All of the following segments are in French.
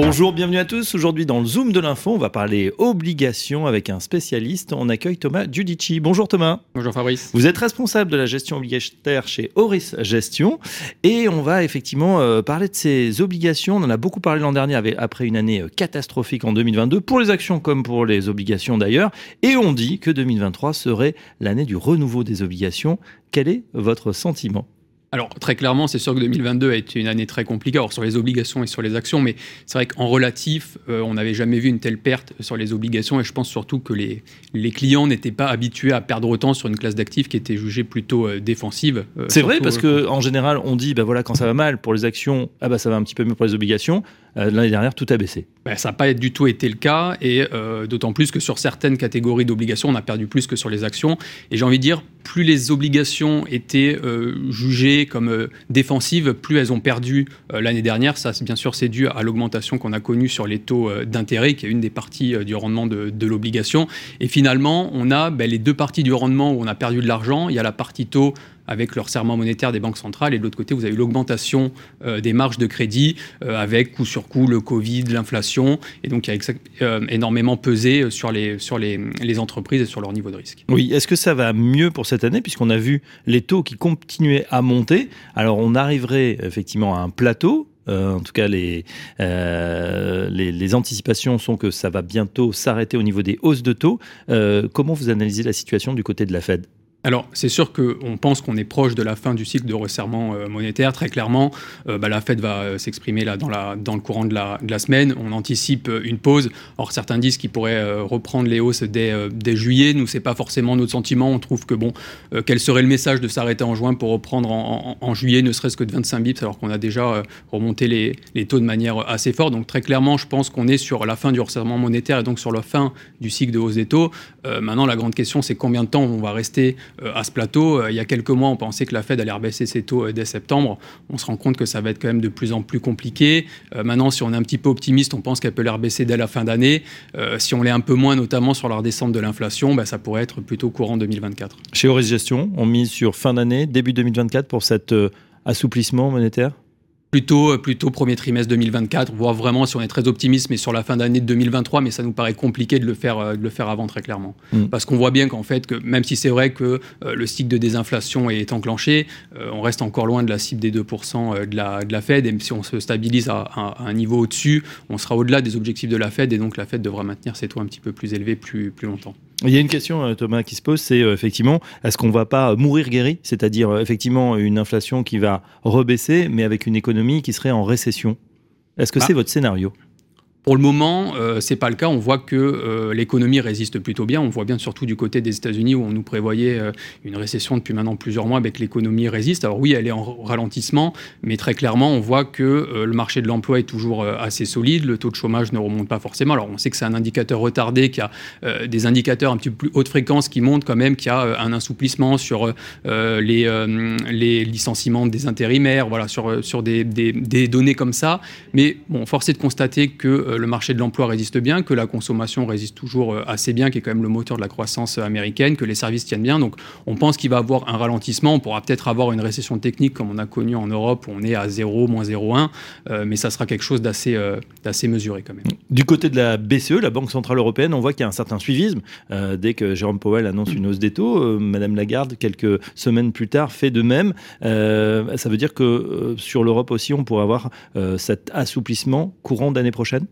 Bonjour, bienvenue à tous. Aujourd'hui dans le Zoom de l'info, on va parler obligations avec un spécialiste. On accueille Thomas Giudici. Bonjour Thomas. Bonjour Fabrice. Vous êtes responsable de la gestion obligataire chez Horis Gestion et on va effectivement euh, parler de ces obligations. On en a beaucoup parlé l'an dernier après une année euh, catastrophique en 2022 pour les actions comme pour les obligations d'ailleurs. Et on dit que 2023 serait l'année du renouveau des obligations. Quel est votre sentiment? Alors très clairement, c'est sûr que 2022 a été une année très compliquée, alors sur les obligations et sur les actions, mais c'est vrai qu'en relatif, euh, on n'avait jamais vu une telle perte sur les obligations, et je pense surtout que les, les clients n'étaient pas habitués à perdre autant sur une classe d'actifs qui était jugée plutôt euh, défensive. Euh, c'est vrai parce que en général, on dit, bah voilà, quand ça va mal pour les actions, ah bah ça va un petit peu mieux pour les obligations. L'année dernière, tout a baissé. Bah, ça n'a pas du tout été le cas, et d'autant plus que sur certaines catégories d'obligations, on a perdu plus que sur les actions. Et j'ai envie de dire, plus les obligations étaient jugées comme euh, défensives, plus elles ont perdu euh, l'année dernière. Ça, bien sûr, c'est dû à l'augmentation qu'on a connue sur les taux euh, d'intérêt, qui est une des parties du rendement de, l'obligation. Et finalement, on a ben, les deux parties du rendement où on a perdu de l'argent. Il y a la partie taux avec leur serment monétaire des banques centrales. Et de l'autre côté, vous avez l'augmentation euh, des marges de crédit euh, avec coup sur coup le Covid, l'inflation. Et donc, il y a euh, énormément pesé sur, les, entreprises et sur leur niveau de risque. Oui, est-ce que ça va mieux pour cette année, puisqu'on a vu les taux qui continuaient à monter Alors, on arriverait effectivement à un plateau. en tout cas, les, anticipations sont que ça va bientôt s'arrêter au niveau des hausses de taux. comment vous analysez la situation du côté de la Fed? Alors, c'est sûr qu'on pense qu'on est proche de la fin du cycle de resserrement euh, monétaire. Très clairement, euh, bah, la Fed va euh, s'exprimer dans, le courant de la, semaine. On anticipe une pause. Or, certains disent qu'ils pourraient reprendre les hausses dès, juillet. Nous, c'est pas forcément notre sentiment. On trouve que bon, quel serait le message de s'arrêter en juin pour reprendre en, juillet, ne serait-ce que de 25 bips, alors qu'on a déjà remonté les, les, taux de manière assez forte. Donc, très clairement, je pense qu'on est sur la fin du resserrement monétaire et donc sur la fin du cycle de hausse des taux. maintenant, la grande question, c'est combien de temps on va rester à ce plateau. Euh, il y a quelques mois, on pensait que la Fed allait rebaisser ses taux euh, dès septembre. On se rend compte que ça va être quand même de plus en plus compliqué. maintenant, si on est un petit peu optimiste, on pense qu'elle peut les rebaisser dès la fin d'année. si on l'est un peu moins, notamment sur la redescente de l'inflation, bah, ça pourrait être plutôt courant 2024. Chez Horis Gestion, on mise sur fin d'année, début 2024 pour cet assouplissement monétaire? Plutôt, euh, plutôt premier trimestre 2024, voire vraiment si on est très optimiste, mais sur la fin d'année de 2023, mais ça nous paraît compliqué de le faire, euh, de le faire avant très clairement. Mm. Parce qu'on voit bien qu'en fait, que même si c'est vrai que euh, le cycle de désinflation est enclenché, on reste encore loin de la cible des 2% de la, de la Fed, et si on se stabilise à, un niveau au-dessus, on sera au-delà des objectifs de la Fed, et donc la Fed devra maintenir ses taux un petit peu plus élevés plus, plus longtemps. Il y a une question, Thomas, qui se pose, c'est effectivement, est-ce qu'on ne va pas mourir guéri? C'est-à-dire, effectivement, une inflation qui va rebaisser, mais avec une économie qui serait en récession. Est-ce que bah. c'est votre scénario? Pour le moment, euh, c'est pas le cas. On voit que euh, l'économie résiste plutôt bien. On voit bien surtout du côté des États-Unis où on nous prévoyait euh, une récession depuis maintenant plusieurs mois, avec l'économie résiste. Alors oui, elle est en ralentissement, mais très clairement, on voit que le marché de l'emploi est toujours assez solide. Le taux de chômage ne remonte pas forcément. Alors on sait que c'est un indicateur retardé, qu'il y a des indicateurs un petit peu plus haute fréquence qui montrent quand même qu'il y a un assouplissement sur les, licenciements des intérimaires, voilà, sur, des, des données comme ça. Mais bon, force est de constater que le marché de l'emploi résiste bien, que la consommation résiste toujours euh, assez bien, qui est quand même le moteur de la croissance américaine, que les services tiennent bien. Donc on pense qu'il va avoir un ralentissement. On pourra peut-être avoir une récession technique comme on a connu en Europe, où on est à 0, moins 0,1, euh, mais ça sera quelque chose d'assez euh, d'assez mesuré quand même. Du côté de la BCE, la Banque Centrale Européenne, on voit qu'il y a un certain suivisme. dès que Jérôme Powell annonce une hausse des taux, Madame Lagarde, quelques semaines plus tard, fait de même. ça veut dire que sur l'Europe aussi, on pourrait avoir cet assouplissement courant d'année prochaine?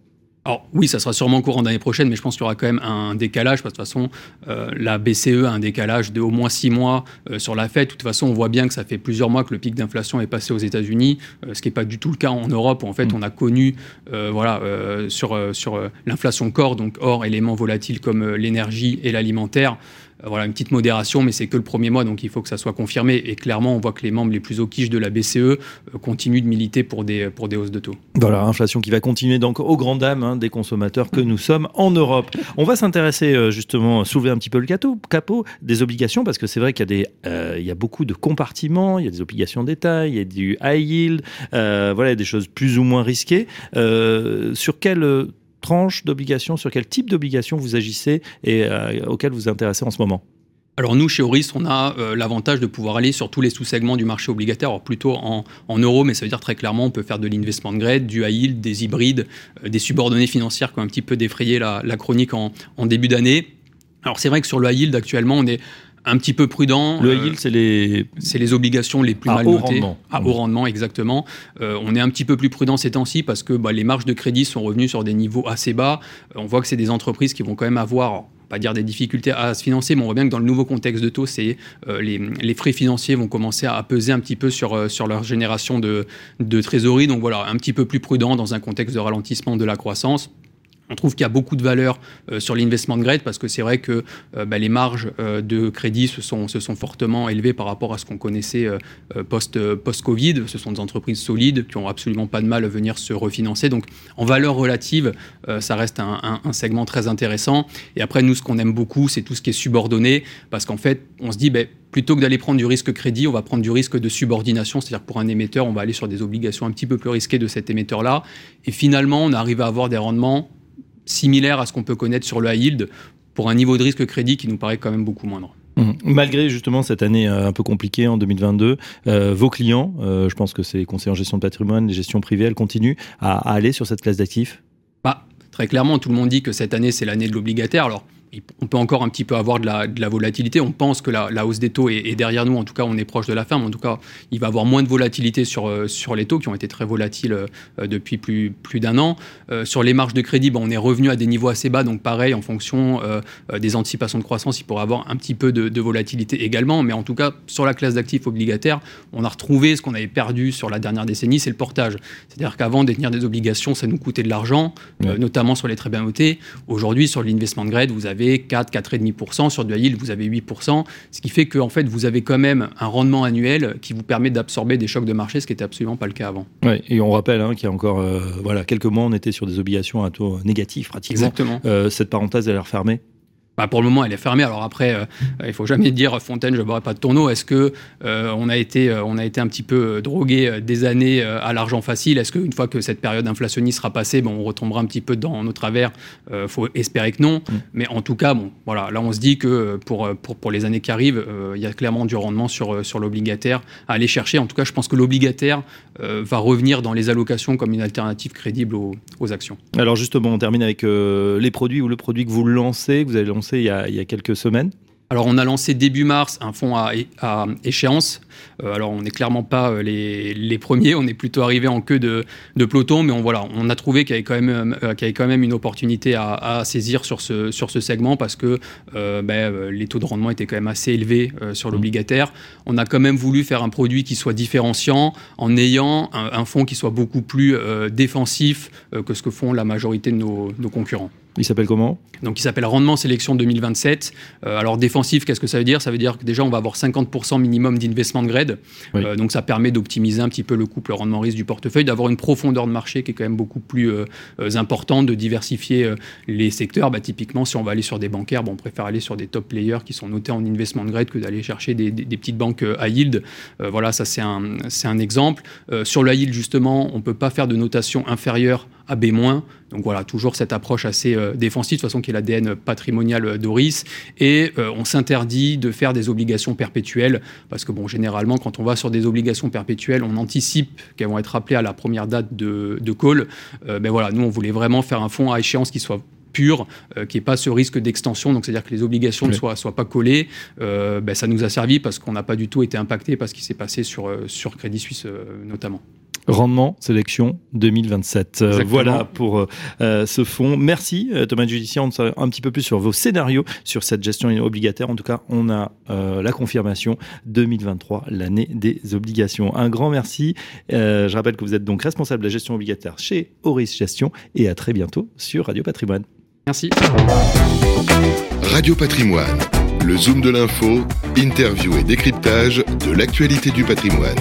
Alors oui, ça sera sûrement courant d'année prochaine, mais je pense qu'il y aura quand même un décalage, parce que de toute façon, euh, la BCE a un décalage de au moins six mois euh, sur la Fed. De toute façon, on voit bien que ça fait plusieurs mois que le pic d'inflation est passé aux États-Unis, euh, ce qui n'est pas du tout le cas en Europe, où en fait, mm. on a connu voilà, sur, sur l'inflation corps, donc hors éléments volatiles comme l'énergie et l'alimentaire, voilà, une petite modération, mais c'est que le premier mois, donc il faut que ça soit confirmé. Et clairement, on voit que les membres les plus au quiche de la BCE euh, continuent de militer pour des, pour des hausses de taux. Voilà, inflation qui va continuer donc aux grandes dames hein, des consommateurs que nous sommes en Europe. On va s'intéresser euh, justement, soulever un petit peu le capot des obligations, parce que c'est vrai qu'il y, a il y a beaucoup de compartiments, il y a des obligations d'État, il y a du high yield, voilà, des choses plus ou moins risquées. sur quel tranche d'obligations, sur quel type d'obligations vous agissez et euh, auquel vous vous intéressez en ce moment? Alors nous, chez Oris, on a euh, l'avantage de pouvoir aller sur tous les sous-segments du marché obligataire, alors plutôt en, euros, mais ça veut dire très clairement, on peut faire de l'investment grade, du high yield, des hybrides, euh, des subordonnées financières qui ont un petit peu défrayé la, chronique en, début d'année. Alors c'est vrai que sur le high yield, actuellement, on est un petit peu prudent. Le yield, c'est les... C'est les obligations les plus mal notées. À haut rendement, exactement. on est un petit peu plus prudent ces temps-ci parce que bah, les marges de crédit sont revenues sur des niveaux assez bas. on voit que c'est des entreprises qui vont quand même avoir pas dire des difficultés à se financer, mais on voit bien que dans le nouveau contexte de taux, c'est euh, les, frais financiers vont commencer à peser un petit peu sur, euh, sur leur génération de, de trésorerie. Donc voilà, un petit peu plus prudent dans un contexte de ralentissement de la croissance. On trouve qu'il y a beaucoup de valeur euh, sur l'investment grade parce que c'est vrai que euh, bah, les marges euh, de crédit se sont, se sont fortement élevées par rapport à ce qu'on connaissait post, post-Covid. Ce sont des entreprises solides qui n'ont absolument pas de mal à venir se refinancer. Donc en valeur relative, ça reste un, segment très intéressant. Et après, nous, ce qu'on aime beaucoup, c'est tout ce qui est subordonné parce qu'en fait, on se dit, bah, plutôt que d'aller prendre du risque crédit, on va prendre du risque de subordination, c'est-à-dire pour un émetteur, on va aller sur des obligations un petit peu plus risquées de cet émetteur-là. Et finalement, on arrive à avoir des rendements similaire à ce qu'on peut connaître sur le high yield pour un niveau de risque crédit qui nous paraît quand même beaucoup moindre. Mmh. Malgré justement cette année euh, un peu compliquée en 2022, euh, vos clients, euh, je pense que c'est les conseillers en gestion de patrimoine, les gestions privées, elles continuent à, aller sur cette classe d'actifs? Bah, Très clairement, tout le monde dit que cette année c'est l'année de l'obligataire. Alors on peut encore un petit peu avoir de la, volatilité. On pense que la, hausse des taux est, derrière nous. En tout cas, on est proche de la fin. Mais en tout cas, il va y avoir moins de volatilité sur, euh, sur les taux qui ont été très volatiles euh, depuis plus, plus d'un an. Euh, sur les marges de crédit, on est revenu à des niveaux assez bas. Donc, pareil, en fonction des anticipations de croissance, il pourrait avoir un petit peu de, volatilité également. Mais en tout cas, sur la classe d'actifs obligataires, on a retrouvé ce qu'on avait perdu sur la dernière décennie, c'est le portage. C'est-à-dire qu'avant, détenir des obligations, ça nous coûtait de l'argent, notamment sur les très bien notés. Aujourd'hui, sur l'investment grade, vous avez 4, 4,5%. Sur du high yield, vous avez 8%. Ce qui fait que en fait, vous avez quand même un rendement annuel qui vous permet d'absorber des chocs de marché, ce qui n'était absolument pas le cas avant. Ouais, et on rappelle hein, qu'il y a encore euh, voilà, quelques mois, on était sur des obligations à taux négatif pratiquement. Exactement. Euh, cette parenthèse, elle est refermée bah, pour le moment, elle est fermée. Alors après, euh, il faut jamais dire Fontaine, je ne boirai pas de tourneau. Est-ce que euh, on a été, euh, on a été un petit peu drogué des années à l'argent facile? Est-ce qu'une fois que cette période inflationniste sera passée, bon, on retombera un petit peu dans nos travers? Il faut espérer que non. Mm. Mais en tout cas, bon, voilà, là, on se dit que pour, pour, pour les années qui arrivent, il y a clairement du rendement sur, sur l'obligataire à aller chercher. En tout cas, je pense que l'obligataire va revenir dans les allocations comme une alternative crédible aux, aux actions. Alors justement, on termine avec les produits ou le produit que vous lancez, que vous avez lancé il y a, quelques semaines alors, on a lancé début mars un fonds à, échéance. Euh, alors, on n'est clairement pas euh, les, premiers, on est plutôt arrivé en queue de, peloton, mais on, voilà, on a trouvé qu'il y, avait quand même, euh, avait quand même une opportunité à, saisir sur ce, sur ce segment parce que ben, les taux de rendement étaient quand même assez élevés sur mmh. l'obligataire. On a quand même voulu faire un produit qui soit différenciant en ayant un, fonds qui soit beaucoup plus défensif que ce que font la majorité de nos concurrents. Il s'appelle comment? Donc il s'appelle Rendement Sélection 2027. Euh, alors défensif, qu'est-ce que ça veut dire? Ça veut dire que déjà on va avoir 50% minimum d'investment grade. Euh, donc ça permet d'optimiser un petit peu le couple rendement-risque du portefeuille, d'avoir une profondeur de marché qui est quand même beaucoup plus euh, importante, de diversifier les secteurs. Bah, typiquement, si on va aller sur des bancaires, bon, on préfère aller sur des top players qui sont notés en investment grade que d'aller chercher des, petites banques à yield. voilà, ça c'est un, un exemple. sur le yield, justement, on ne peut pas faire de notation inférieure à B-. Donc voilà, toujours cette approche assez euh, défensive, de toute façon qui est l'ADN patrimonial d'Oris. Et euh, on s'interdit de faire des obligations perpétuelles, parce que bon, généralement, quand on va sur des obligations perpétuelles, on anticipe qu'elles vont être appelées à la première date de, call. Euh, ben voilà, nous, on voulait vraiment faire un fonds à échéance qui soit pur, qui n'ait pas ce risque d'extension, donc c'est-à-dire que les obligations ne soient, soient, pas collées, ben, ça nous a servi parce qu'on n'a pas du tout été impacté par ce qui s'est passé sur, sur Crédit Suisse notamment. Rendement Sélection 2027. Euh, voilà pour euh, euh, ce fonds. Merci Thomas Judicien. On sait un petit peu plus sur vos scénarios sur cette gestion obligataire. En tout cas, on a la confirmation 2023, l'année des obligations. Un grand merci. je rappelle que vous êtes donc responsable de la gestion obligataire chez Auris Gestion et à très bientôt sur Radio Patrimoine. Merci. Radio Patrimoine, le zoom de l'info, interview et décryptage de l'actualité du patrimoine.